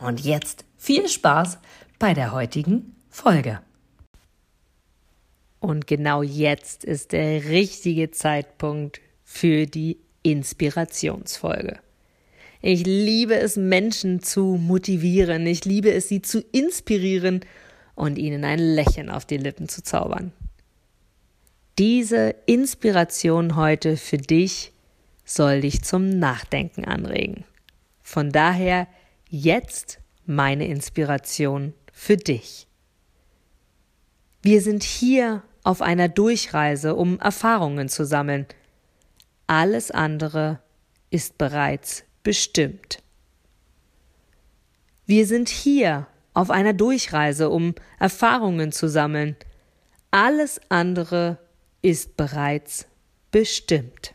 Und jetzt viel Spaß bei der heutigen Folge. Und genau jetzt ist der richtige Zeitpunkt für die Inspirationsfolge. Ich liebe es, Menschen zu motivieren. Ich liebe es, sie zu inspirieren und ihnen ein Lächeln auf die Lippen zu zaubern. Diese Inspiration heute für dich soll dich zum Nachdenken anregen. Von daher jetzt meine Inspiration für dich. Wir sind hier auf einer Durchreise, um Erfahrungen zu sammeln. Alles andere ist bereits bestimmt. Wir sind hier auf einer Durchreise, um Erfahrungen zu sammeln. Alles andere ist bereits bestimmt.